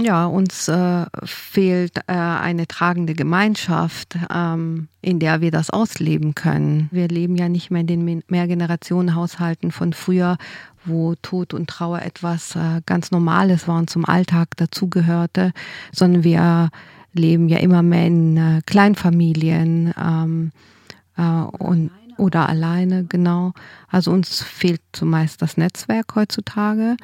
Ja, uns äh, fehlt äh, eine tragende Gemeinschaft, ähm, in der wir das ausleben können. Wir leben ja nicht mehr in den Mehrgenerationenhaushalten von früher, wo Tod und Trauer etwas äh, ganz Normales war und zum Alltag dazugehörte, sondern wir leben ja immer mehr in äh, Kleinfamilien ähm, äh, und oder alleine, genau. Also uns fehlt zumeist das Netzwerk heutzutage,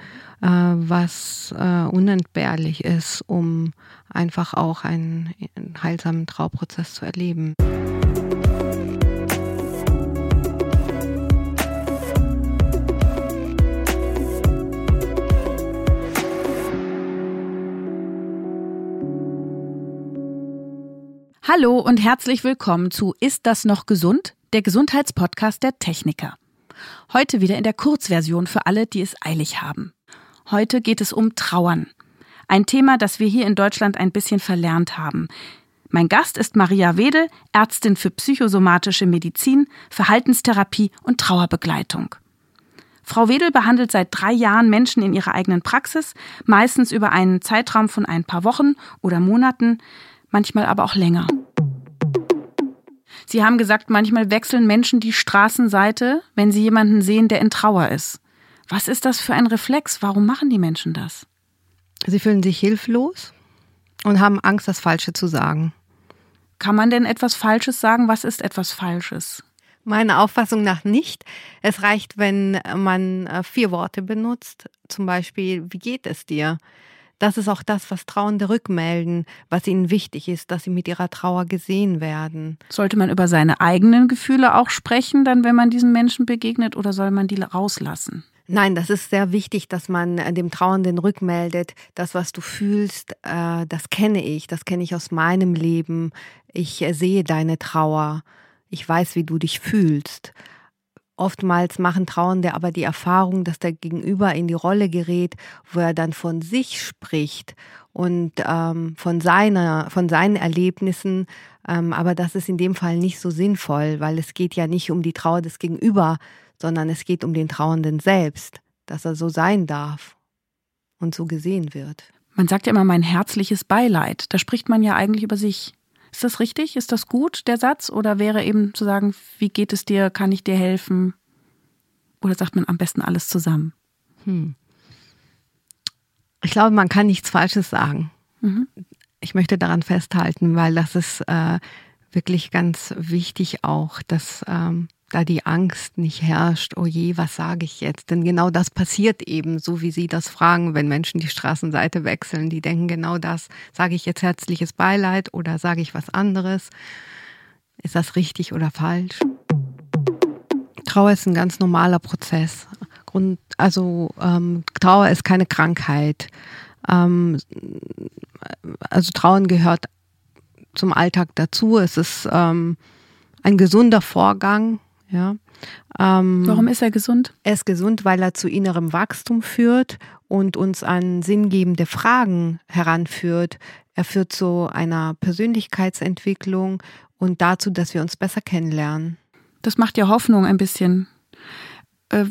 äh, was äh, unentbehrlich ist, um einfach auch einen, einen heilsamen Trauprozess zu erleben. Hallo und herzlich willkommen zu Ist das noch gesund? Der Gesundheitspodcast der Techniker. Heute wieder in der Kurzversion für alle, die es eilig haben. Heute geht es um Trauern. Ein Thema, das wir hier in Deutschland ein bisschen verlernt haben. Mein Gast ist Maria Wedel, Ärztin für psychosomatische Medizin, Verhaltenstherapie und Trauerbegleitung. Frau Wedel behandelt seit drei Jahren Menschen in ihrer eigenen Praxis, meistens über einen Zeitraum von ein paar Wochen oder Monaten, manchmal aber auch länger. Sie haben gesagt, manchmal wechseln Menschen die Straßenseite, wenn sie jemanden sehen, der in Trauer ist. Was ist das für ein Reflex? Warum machen die Menschen das? Sie fühlen sich hilflos und haben Angst, das Falsche zu sagen. Kann man denn etwas Falsches sagen? Was ist etwas Falsches? Meiner Auffassung nach nicht. Es reicht, wenn man äh, vier Worte benutzt. Zum Beispiel, wie geht es dir? Das ist auch das, was Trauernde rückmelden, was ihnen wichtig ist, dass sie mit ihrer Trauer gesehen werden. Sollte man über seine eigenen Gefühle auch sprechen, dann wenn man diesen Menschen begegnet, oder soll man die rauslassen? Nein, das ist sehr wichtig, dass man äh, dem Trauernden rückmeldet, das, was du fühlst, äh, das kenne ich, das kenne ich aus meinem Leben. Ich äh, sehe deine Trauer. Ich weiß, wie du dich fühlst. Oftmals machen Trauernde aber die Erfahrung, dass der Gegenüber in die Rolle gerät, wo er dann von sich spricht und ähm, von seiner, von seinen Erlebnissen. Ähm, aber das ist in dem Fall nicht so sinnvoll, weil es geht ja nicht um die Trauer des Gegenüber, sondern es geht um den Trauernden selbst, dass er so sein darf und so gesehen wird. Man sagt ja immer mein herzliches Beileid. Da spricht man ja eigentlich über sich. Ist das richtig? Ist das gut, der Satz? Oder wäre eben zu sagen, wie geht es dir? Kann ich dir helfen? Oder sagt man am besten alles zusammen? Hm. Ich glaube, man kann nichts Falsches sagen. Mhm. Ich möchte daran festhalten, weil das ist äh, wirklich ganz wichtig auch, dass ähm, da die Angst nicht herrscht, oh je, was sage ich jetzt? Denn genau das passiert eben, so wie Sie das fragen, wenn Menschen die Straßenseite wechseln. Die denken genau das, sage ich jetzt herzliches Beileid oder sage ich was anderes? Ist das richtig oder falsch? Trauer ist ein ganz normaler Prozess. Grund, also ähm, Trauer ist keine Krankheit. Ähm, also Trauen gehört zum Alltag dazu. Es ist ähm, ein gesunder Vorgang, ja. Ähm, Warum ist er gesund? Er ist gesund, weil er zu innerem Wachstum führt und uns an sinngebende Fragen heranführt. Er führt zu einer Persönlichkeitsentwicklung und dazu, dass wir uns besser kennenlernen. Das macht ja Hoffnung ein bisschen. Äh,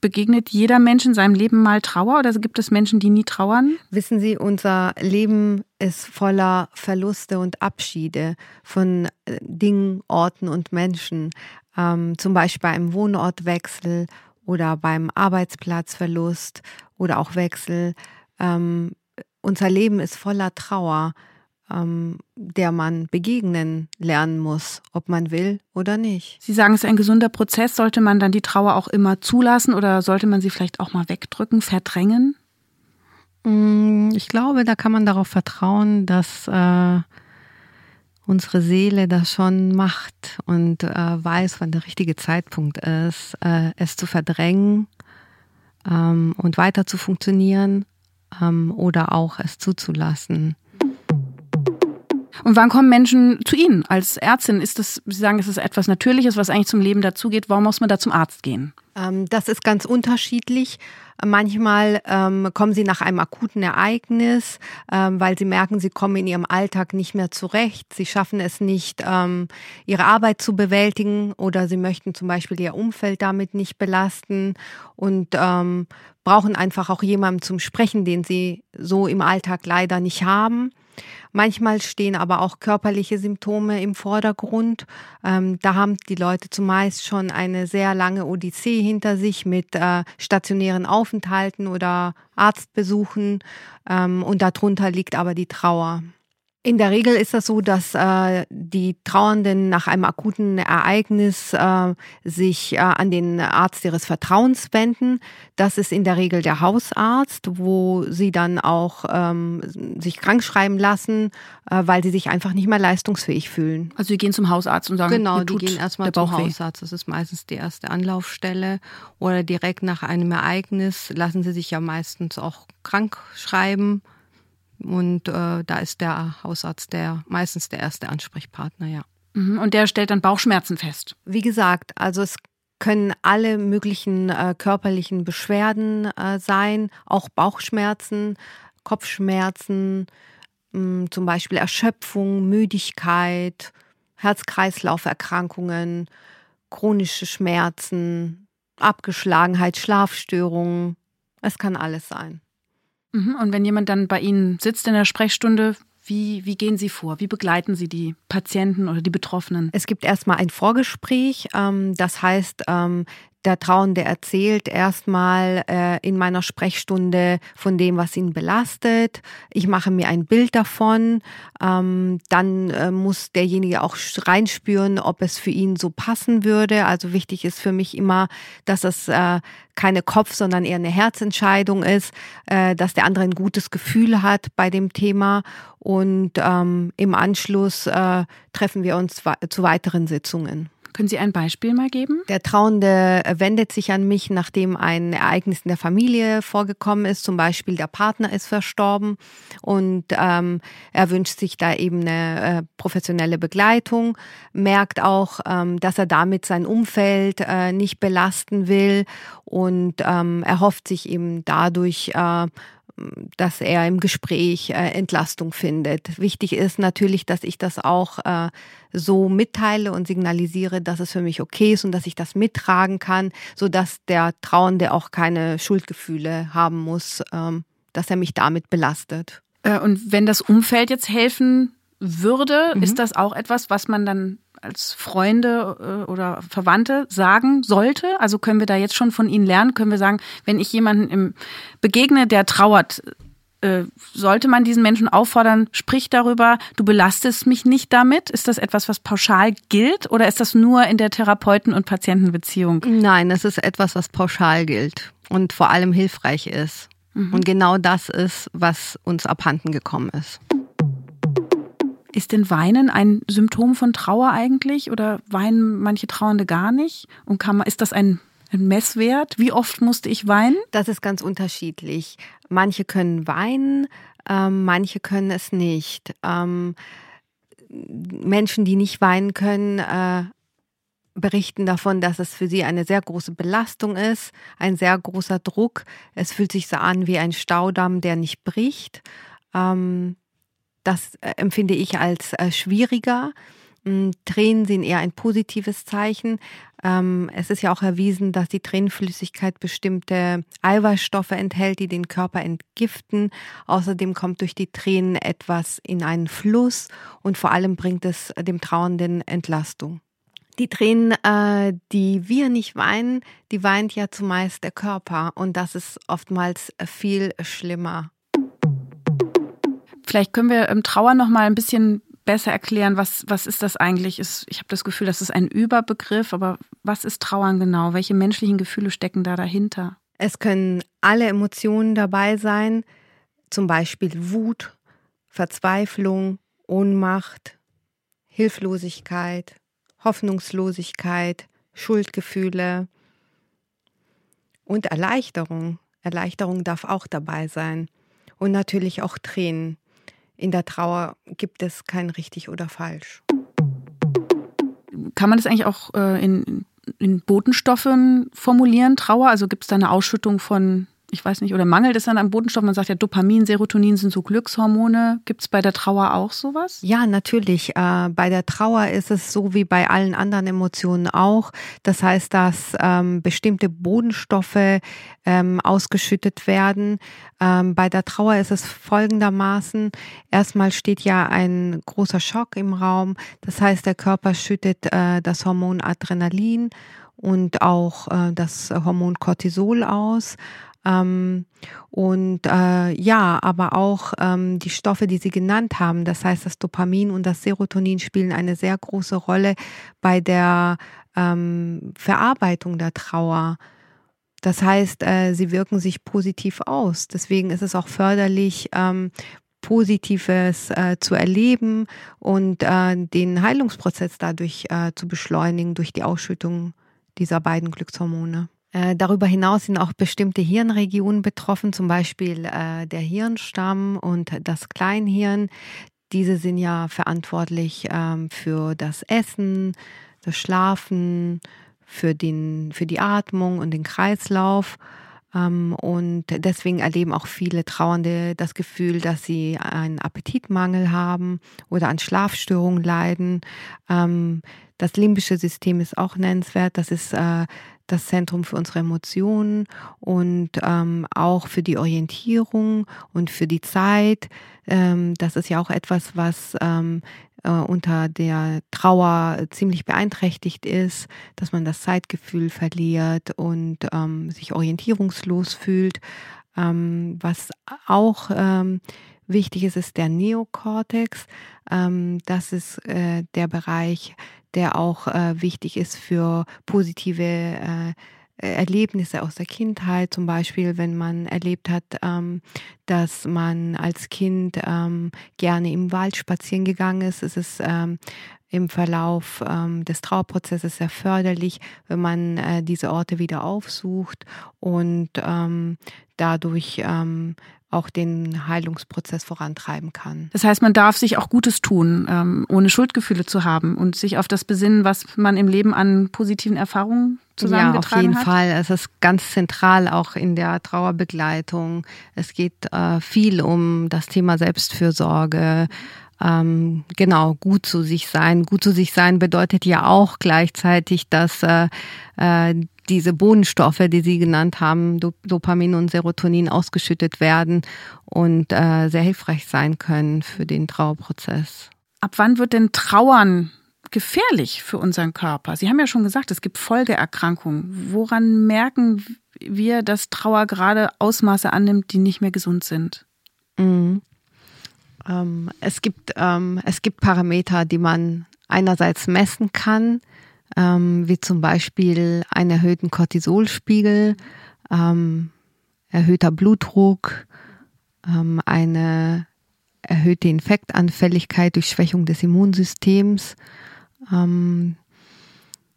begegnet jeder Mensch in seinem Leben mal Trauer oder gibt es Menschen, die nie trauern? Wissen Sie, unser Leben ist voller Verluste und Abschiede von äh, Dingen, Orten und Menschen ähm, zum Beispiel beim Wohnortwechsel oder beim Arbeitsplatzverlust oder auch Wechsel. Ähm, unser Leben ist voller Trauer, ähm, der man begegnen lernen muss, ob man will oder nicht. Sie sagen, es ist ein gesunder Prozess. Sollte man dann die Trauer auch immer zulassen oder sollte man sie vielleicht auch mal wegdrücken, verdrängen? Mm, ich glaube, da kann man darauf vertrauen, dass äh, unsere Seele das schon macht und äh, weiß, wann der richtige Zeitpunkt ist, äh, es zu verdrängen ähm, und weiter zu funktionieren ähm, oder auch es zuzulassen. Und wann kommen Menschen zu Ihnen als Ärztin? Ist das, Sie sagen, es ist etwas Natürliches, was eigentlich zum Leben dazugeht. Warum muss man da zum Arzt gehen? Ähm, das ist ganz unterschiedlich. Manchmal ähm, kommen sie nach einem akuten Ereignis, ähm, weil sie merken, sie kommen in ihrem Alltag nicht mehr zurecht. Sie schaffen es nicht, ähm, ihre Arbeit zu bewältigen oder sie möchten zum Beispiel ihr Umfeld damit nicht belasten und ähm, brauchen einfach auch jemanden zum Sprechen, den sie so im Alltag leider nicht haben. Manchmal stehen aber auch körperliche Symptome im Vordergrund. Ähm, da haben die Leute zumeist schon eine sehr lange Odyssee hinter sich mit äh, stationären Aufenthalten oder Arztbesuchen. Ähm, und darunter liegt aber die Trauer. In der Regel ist das so, dass äh, die Trauernden nach einem akuten Ereignis äh, sich äh, an den Arzt ihres Vertrauens wenden. Das ist in der Regel der Hausarzt, wo sie dann auch ähm, sich krank schreiben lassen, äh, weil sie sich einfach nicht mehr leistungsfähig fühlen. Also sie gehen zum Hausarzt und sagen, genau, die gehen erstmal zum Hausarzt. Das ist meistens die erste Anlaufstelle. Oder direkt nach einem Ereignis lassen sie sich ja meistens auch krank schreiben. Und äh, da ist der Hausarzt der meistens der erste Ansprechpartner, ja. Mhm. Und der stellt dann Bauchschmerzen fest. Wie gesagt, also es können alle möglichen äh, körperlichen Beschwerden äh, sein, auch Bauchschmerzen, Kopfschmerzen, mh, hm, zum Beispiel Erschöpfung, Müdigkeit, Herz-Kreislauf-Erkrankungen, chronische Schmerzen, Abgeschlagenheit, Schlafstörungen. Es kann alles sein. Mhm. Und wenn jemand dann bei Ihnen sitzt in der Sprechstunde, wie, wie gehen Sie vor? Wie begleiten Sie die Patienten oder die Betroffenen? Es gibt erstmal ein Vorgespräch. Ähm, das heißt, ähm, der Trauernde erzählt erstmal äh, in meiner Sprechstunde von dem, was ihn belastet. Ich mache mir ein Bild davon. Ähm, dann äh, muss derjenige auch reinspüren, ob es für ihn so passen würde. Also wichtig ist für mich immer, dass es äh, keine Kopf, sondern eher eine Herzentscheidung ist, äh, dass der andere ein gutes Gefühl hat bei dem Thema. Und ähm, im Anschluss äh, treffen wir uns zu weiteren Sitzungen. Können Sie ein Beispiel mal geben? Der Trauende wendet sich an mich, nachdem ein Ereignis in der Familie vorgekommen ist. Zum Beispiel der Partner ist verstorben und ähm, er wünscht sich da eben eine äh, professionelle Begleitung, merkt auch, ähm, dass er damit sein Umfeld äh, nicht belasten will und ähm, erhofft sich eben dadurch äh, dass er im Gespräch äh, Entlastung findet. Wichtig ist natürlich, dass ich das auch äh, so mitteile und signalisiere, dass es für mich okay ist und dass ich das mittragen kann, so dass der Trauernde auch keine Schuldgefühle haben muss, ähm, dass er mich damit belastet. Äh, und wenn das Umfeld jetzt helfen würde, mhm. ist das auch etwas, was man dann als Freunde äh, oder Verwandte sagen sollte? Also können wir da jetzt schon von Ihnen lernen? Können wir sagen, wenn ich jemanden begegne, der trauert, äh, sollte man diesen Menschen auffordern, sprich darüber, du belastest mich nicht damit? Ist das etwas, was pauschal gilt oder ist das nur in der Therapeuten- und Patientenbeziehung? Nein, es ist etwas, was pauschal gilt und vor allem hilfreich ist. Mhm. Und genau das ist, was uns abhanden gekommen ist. Ist denn Weinen ein Symptom von Trauer eigentlich oder weinen manche Trauernde gar nicht? Und kann man, ist das ein, ein Messwert? Wie oft musste ich weinen? Das ist ganz unterschiedlich. Manche können weinen, ähm, manche können es nicht. Ähm, Menschen, die nicht weinen können, äh, berichten davon, dass es für sie eine sehr große Belastung ist, ein sehr großer Druck. Es fühlt sich so an wie ein Staudamm, der nicht bricht. Ähm, das äh, empfinde ich als äh, schwieriger. Mm, Tränen sind eher ein positives Zeichen. Ähm, es ist ja auch erwiesen, dass die Tränenflüssigkeit bestimmte Eiweißstoffe enthält, die den Körper entgiften. Außerdem kommt durch die Tränen etwas in einen Fluss und vor allem bringt es dem Trauernden Entlastung. Die Tränen, äh, die wir nicht weinen, die weint ja zumeist der Körper und das ist oftmals viel schlimmer. Vielleicht können wir im Trauer noch mal ein bisschen besser erklären, was, was ist das eigentlich? Ich habe das Gefühl, das ist ein Überbegriff, aber was ist Trauern genau? Welche menschlichen Gefühle stecken da dahinter? Es können alle Emotionen dabei sein, zum Beispiel Wut, Verzweiflung, Ohnmacht, Hilflosigkeit, Hoffnungslosigkeit, Schuldgefühle und Erleichterung. Erleichterung darf auch dabei sein und natürlich auch Tränen in der Trauer gibt es kein richtig oder falsch. Kann man das eigentlich auch äh, in in Botenstoffen formulieren, Trauer? Also gibt es da eine Ausschüttung von ich weiß nicht, oder mangelt es dann an Botenstoffen? Man sagt ja, Dopamin, Serotonin sind so Glückshormone. Gibt es bei der Trauer auch sowas? Ja, natürlich. Äh, bei der Trauer ist es so wie bei allen anderen Emotionen auch. Das heißt, dass ähm, bestimmte Bodenstoffe ähm, ausgeschüttet werden. Ähm, bei der Trauer ist es folgendermaßen. Erstmal steht ja ein großer Schock im Raum. Das heißt, der Körper schüttet äh, das Hormon Adrenalin und auch äh, das Hormon Cortisol aus. Ähm, und äh, ja, aber auch ähm, die Stoffe, die Sie genannt haben, das heißt das Dopamin und das Serotonin spielen eine sehr große Rolle bei der ähm, Verarbeitung der Trauer. Das heißt, äh, sie wirken sich positiv aus. Deswegen ist es auch förderlich, ähm, Positives äh, zu erleben und äh, den Heilungsprozess dadurch äh, zu beschleunigen durch die Ausschüttung dieser beiden Glückshormone. Äh, darüber hinaus sind auch bestimmte Hirnregionen betroffen, zum Beispiel äh, der Hirnstamm und das Kleinhirn. Diese sind ja verantwortlich ähm, für das Essen, das Schlafen, für, den, für die Atmung und den Kreislauf. Ähm, und deswegen erleben auch viele Trauernde das Gefühl, dass sie einen Appetitmangel haben oder an Schlafstörungen leiden. Ähm, das limbische System ist auch nennenswert. Das ist äh, das Zentrum für unsere Emotionen und ähm, auch für die Orientierung und für die Zeit. Ähm, das ist ja auch etwas, was ähm, äh, unter der Trauer ziemlich beeinträchtigt ist, dass man das Zeitgefühl verliert und ähm, sich orientierungslos fühlt. Ähm, was auch ähm, wichtig ist, ist der Neokortex. Ähm, das ist äh, der Bereich, der auch äh, wichtig ist für positive äh, Erlebnisse aus der Kindheit, zum Beispiel, wenn man erlebt hat, ähm, dass man als Kind ähm, gerne im Wald spazieren gegangen ist, ist es ähm, im Verlauf ähm, des Trauerprozesses sehr förderlich, wenn man äh, diese Orte wieder aufsucht und ähm, dadurch ähm, auch den Heilungsprozess vorantreiben kann. Das heißt, man darf sich auch Gutes tun, ähm, ohne Schuldgefühle zu haben und sich auf das besinnen, was man im Leben an positiven Erfahrungen zusammengetragen hat. Ja, auf jeden hat. Fall. Es ist ganz zentral auch in der Trauerbegleitung. Es geht äh, viel um das Thema Selbstfürsorge. Ähm, genau, gut zu sich sein. Gut zu sich sein bedeutet ja auch gleichzeitig, dass äh, äh, diese Bodenstoffe, die Sie genannt haben, Dopamin und Serotonin ausgeschüttet werden und äh, sehr hilfreich sein können für den Trauerprozess. Ab wann wird denn Trauern gefährlich für unseren Körper? Sie haben ja schon gesagt, es gibt Folgeerkrankungen. Woran merken wir, dass Trauer gerade Ausmaße annimmt, die nicht mehr gesund sind? Mhm. Ähm, es, gibt, ähm, es gibt Parameter, die man einerseits messen kann, ähm, wie zum Beispiel einen erhöhten Cortisolspiegel, ähm, erhöhter Blutdruck, ähm, eine erhöhte Infektanfälligkeit durch Schwächung des Immunsystems. Ähm,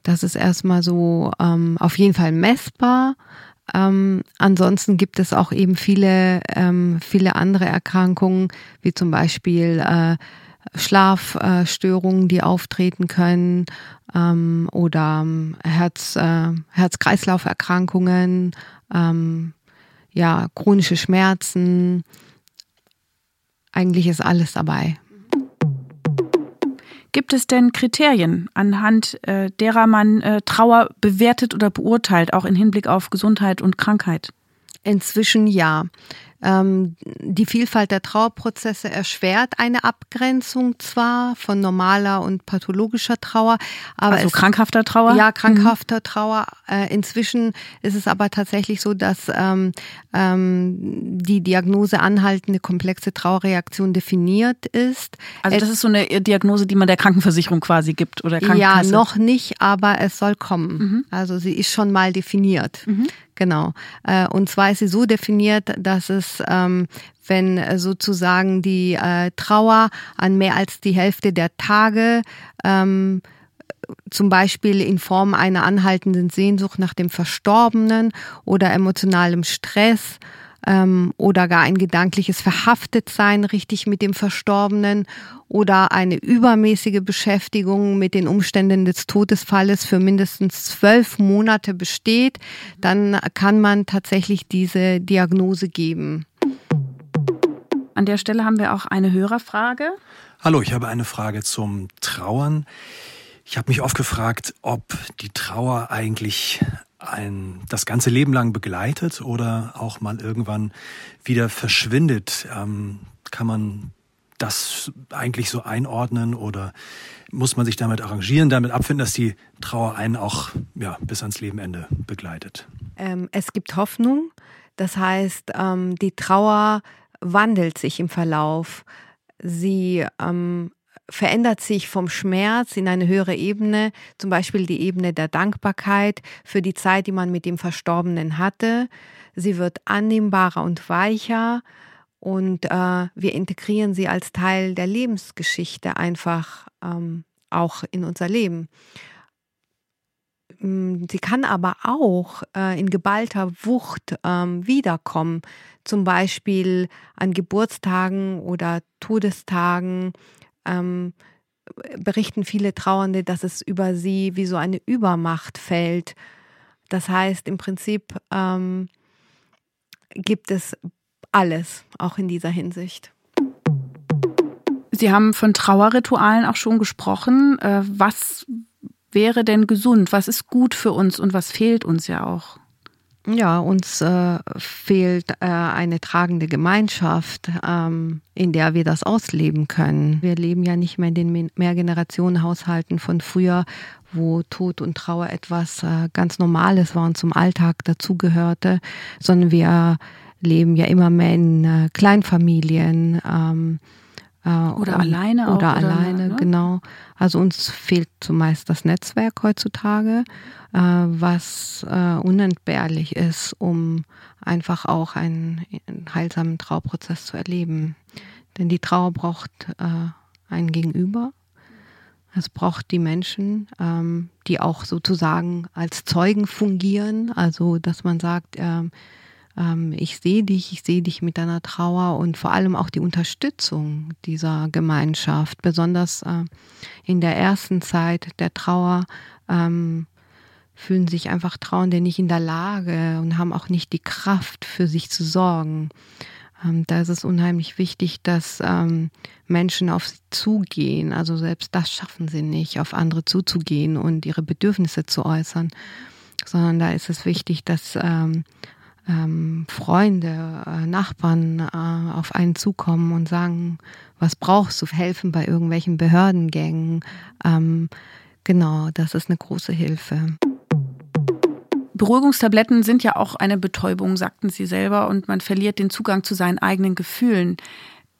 das ist erstmal so ähm, auf jeden Fall messbar. Ähm, ansonsten gibt es auch eben viele, ähm, viele andere Erkrankungen, wie zum Beispiel äh, Schlafstörungen, die auftreten können ähm, oder ähm, Herz, äh, Herz-Kreislauf-Erkrankungen, ähm, ja, chronische Schmerzen. Eigentlich ist alles dabei. Gibt es denn Kriterien, anhand äh, derer man äh, Trauer bewertet oder beurteilt, auch im Hinblick auf Gesundheit und Krankheit? Inzwischen ja. Ähm, die Vielfalt der Trauerprozesse erschwert eine Abgrenzung zwar von normaler und pathologischer Trauer, aber also krankhafter Trauer? Ja, krankhafter mhm. Trauer. Äh, inzwischen ist es aber tatsächlich so, dass ähm, ähm, die Diagnose anhaltende komplexe Trauerreaktion definiert ist. Also das es, ist so eine Diagnose, die man der Krankenversicherung quasi gibt oder Krankenkasse? Ja, noch nicht, aber es soll kommen. Mhm. Also sie ist schon mal definiert. Mhm. Genau. Äh, und zwar ist sie so definiert, dass es, ähm, wenn sozusagen die äh, Trauer an mehr als die Hälfte der Tage ähm, zum Beispiel in Form einer anhaltenden Sehnsucht nach dem Verstorbenen oder emotionalem Stress ähm, oder gar ein gedankliches Verhaftetsein richtig mit dem Verstorbenen oder eine übermäßige Beschäftigung mit den Umständen des Todesfalles für mindestens zwölf Monate besteht, dann kann man tatsächlich diese Diagnose geben. An der Stelle haben wir auch eine Hörerfrage. Hallo, ich habe eine Frage zum Trauern. Ich habe mich oft gefragt, ob die Trauer eigentlich ein, das ganze Leben lang begleitet oder auch mal irgendwann wieder verschwindet. Ähm, kann man das eigentlich so einordnen oder muss man sich damit arrangieren, damit abfinden, dass die Trauer einen auch ja, bis ans Lebenende begleitet? Ähm, es gibt Hoffnung. Das heißt, ähm, die Trauer wandelt sich im Verlauf. Sie ähm, verändert sich vom Schmerz in eine höhere Ebene, zum Beispiel die Ebene der Dankbarkeit für die Zeit, die man mit dem Verstorbenen hatte. Sie wird annehmbarer und weicher und äh, wir integrieren sie als Teil der Lebensgeschichte einfach ähm, auch in unser Leben. Mm, sie kann aber auch äh, in geballter Wucht ähm, wiederkommen, zum Beispiel an Geburtstagen oder Todestagen. Ähm, berichten viele Trauernde, dass es über sie wie so eine Übermacht fällt. Das heißt, im Prinzip ähm, gibt es alles, auch in dieser Hinsicht. Sie haben von Trauerritualen auch schon gesprochen. Äh, was wäre denn gesund? Was ist gut für uns und was fehlt uns ja auch? Ja, uns äh, fehlt äh, eine tragende Gemeinschaft, ähm, in der wir das ausleben können. Wir leben ja nicht mehr in den Mehrgenerationenhaushalten von früher, wo Tod und Trauer etwas äh, ganz Normales war und zum Alltag dazugehörte, sondern wir leben ja immer mehr in äh, Kleinfamilien. Ähm, äh, oder alleine auch. Oder alleine, ne? genau. Also uns fehlt zumeist das Netzwerk heutzutage, äh, was äh, unentbehrlich ist, um einfach auch einen, einen, heilsamen Trauerprozess zu erleben. Denn die Trauer braucht äh, ein Gegenüber. Es braucht die Menschen, ähm, die auch sozusagen als Zeugen fungieren. Also, dass man sagt, ähm, ähm, ich sehe dich, ich sehe dich mit deiner Trauer und vor allem auch die Unterstützung dieser Gemeinschaft, besonders äh, in der ersten Zeit der Trauer. Ähm, fühlen sich einfach Trauernde nicht in der Lage und haben auch nicht die Kraft, für sich zu sorgen. Ähm, da ist es unheimlich wichtig, dass ähm, Menschen auf sie zugehen. Also selbst das schaffen sie nicht, auf andere zuzugehen und ihre Bedürfnisse zu äußern, sondern da ist es wichtig, dass ähm, ähm, Freunde, äh, Nachbarn äh, auf einen zukommen und sagen, was brauchst du, helfen bei irgendwelchen Behördengängen. Ähm, genau, das ist eine große Hilfe. Beruhigungstabletten sind ja auch eine Betäubung, sagten Sie selber, und man verliert den Zugang zu seinen eigenen Gefühlen.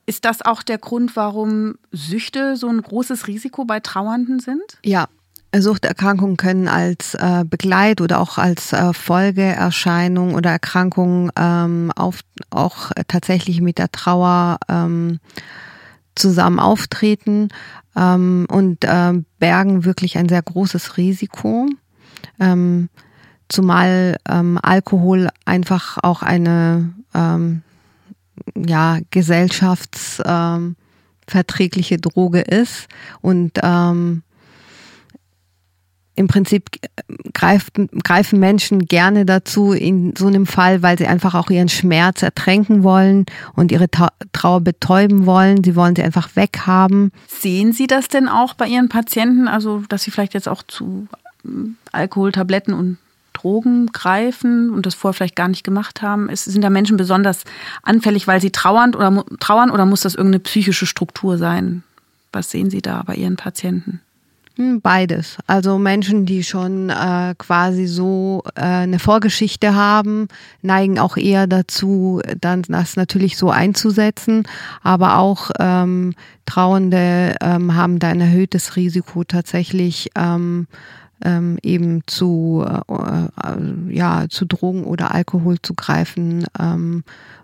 Ist das auch der Grund, warum Süchte so ein großes Risiko bei Trauernden sind? Ja, Suchterkrankungen können als äh, Begleit- oder auch als äh, Folgeerscheinung oder Erkrankung ähm, auf, auch tatsächlich mit der Trauer ähm, zusammen auftreten ähm, und äh, bergen wirklich ein sehr großes Risiko. Ähm, zumal ähm, Alkohol einfach auch eine ähm, ja, gesellschaftsverträgliche ähm, Droge ist und ähm, im Prinzip greifen, greifen Menschen gerne dazu in so einem Fall, weil sie einfach auch ihren Schmerz ertränken wollen und ihre Trauer betäuben wollen. Sie wollen sie einfach weghaben. Sehen Sie das denn auch bei Ihren Patienten? Also, dass sie vielleicht jetzt auch zu ähm, Alkoholtabletten und Drogen greifen und das vorher vielleicht gar nicht gemacht haben? Ist, sind da Menschen besonders anfällig, weil sie trauern oder, trauern oder muss das irgendeine psychische Struktur sein? Was sehen Sie da bei Ihren Patienten? Beides. Also Menschen, die schon äh, quasi so äh, eine Vorgeschichte haben, neigen auch eher dazu, dann das natürlich so einzusetzen. Aber auch ähm, Trauernde ähm, haben da ein erhöhtes Risiko tatsächlich ähm, ähm, eben zu äh, ja zu Drogen oder Alkohol zu greifen, ähm,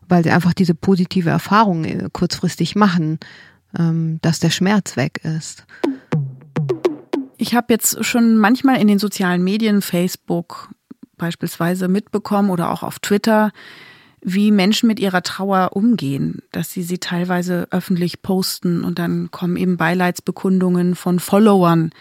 weil sie einfach diese positive Erfahrung äh, kurzfristig machen, ähm, dass der Schmerz weg ist. Ich habe jetzt schon manchmal in den sozialen Medien, Facebook beispielsweise mitbekommen oder auch auf Twitter, wie Menschen mit ihrer Trauer umgehen, dass sie sie teilweise öffentlich posten und dann kommen eben Beileidsbekundungen von Followern.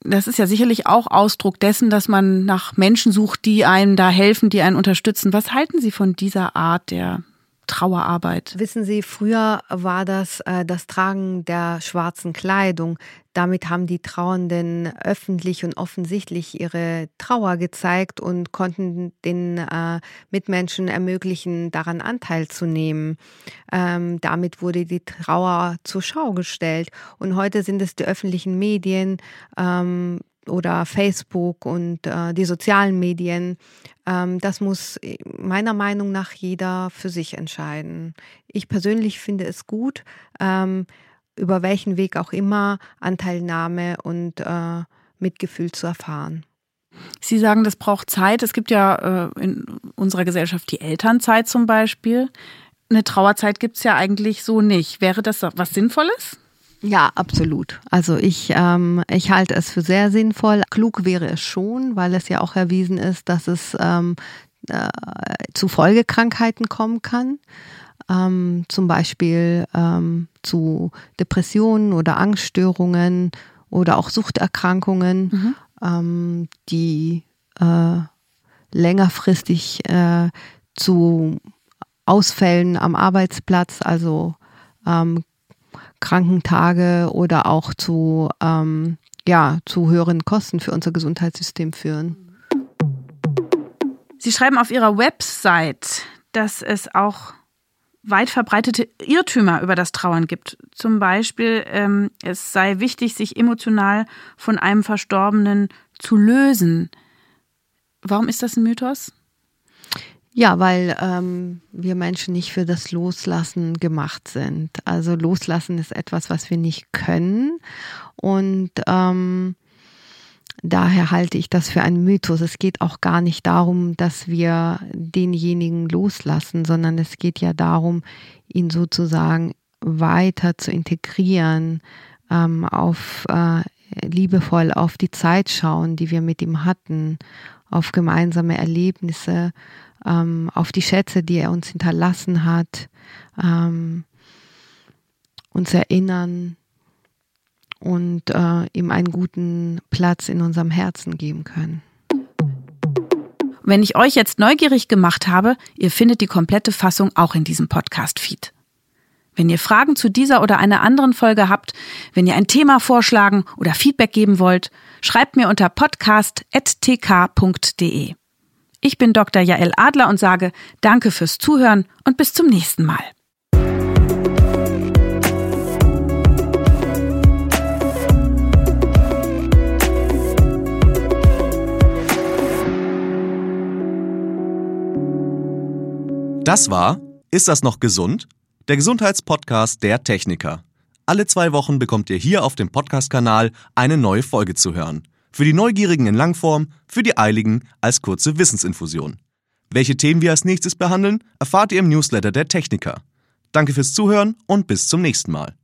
Das ist ja sicherlich auch Ausdruck dessen, dass man nach Menschen sucht, die einem da helfen, die einen unterstützen. Was halten Sie von dieser Art der Trauerarbeit? Wissen Sie, früher war das äh, das Tragen der schwarzen Kleidung. Damit haben die Trauernden öffentlich und offensichtlich ihre Trauer gezeigt und konnten den äh, Mitmenschen ermöglichen, daran Anteil zu nehmen. Ähm, damit wurde die Trauer zur Schau gestellt. Und heute sind es die öffentlichen Medien, ähm, oder Facebook und äh, die sozialen Medien. Ähm, das muss meiner Meinung nach jeder für sich entscheiden. Ich persönlich finde es gut, ähm, über welchen Weg auch immer Anteilnahme und äh, Mitgefühl zu erfahren. Sie sagen, das braucht Zeit. Es gibt ja äh, in unserer Gesellschaft die Elternzeit zum Beispiel. Eine Trauerzeit gibt es ja eigentlich so nicht. Wäre das was Sinnvolles? Ja, absolut. Also ich, ähm, ich halte es für sehr sinnvoll. Klug wäre es schon, weil es ja auch erwiesen ist, dass es ähm, äh, zu Folgekrankheiten kommen kann. Ähm, zum Beispiel ähm, zu Depressionen oder Angststörungen oder auch Suchterkrankungen, mhm. ähm, die äh, längerfristig äh, zu Ausfällen am Arbeitsplatz, also ähm, Krankentage oder auch zu, ähm, ja, zu höheren Kosten für unser Gesundheitssystem führen. Sie schreiben auf Ihrer Website, dass es auch weit verbreitete Irrtümer über das Trauern gibt. Zum Beispiel, ähm, es sei wichtig, sich emotional von einem Verstorbenen zu lösen. Warum ist das ein Mythos? Ja, weil ähm, wir Menschen nicht für das Loslassen gemacht sind. Also Loslassen ist etwas, was wir nicht können. Und ähm, daher halte ich das für einen Mythos. Es geht auch gar nicht darum, dass wir denjenigen loslassen, sondern es geht ja darum, ihn sozusagen weiter zu integrieren, ähm, auf äh, liebevoll auf die Zeit schauen, die wir mit ihm hatten, auf gemeinsame Erlebnisse ähm, auf die Schätze, die er uns hinterlassen hat, ähm, uns erinnern und äh, ihm einen guten Platz in unserem Herzen geben können. Wenn ich euch jetzt neugierig gemacht habe, ihr findet die komplette Fassung auch in diesem Podcast-Feed. Wenn ihr Fragen zu dieser oder einer anderen Folge habt, wenn ihr ein Thema vorschlagen oder Feedback geben wollt, schreibt mir unter podcast.tk.de. Ich bin Dr. Jael Adler und sage Danke fürs Zuhören und bis zum nächsten Mal. Das war Ist das noch gesund? Der Gesundheitspodcast der Techniker. Alle zwei Wochen bekommt ihr hier auf dem Podcast-Kanal eine neue Folge zu hören. Für die Neugierigen in Langform, für die Eiligen als kurze Wissensinfusion. Welche Themen wir als nächstes behandeln, erfahrt ihr im Newsletter der Techniker. Danke fürs Zuhören und bis zum nächsten Mal.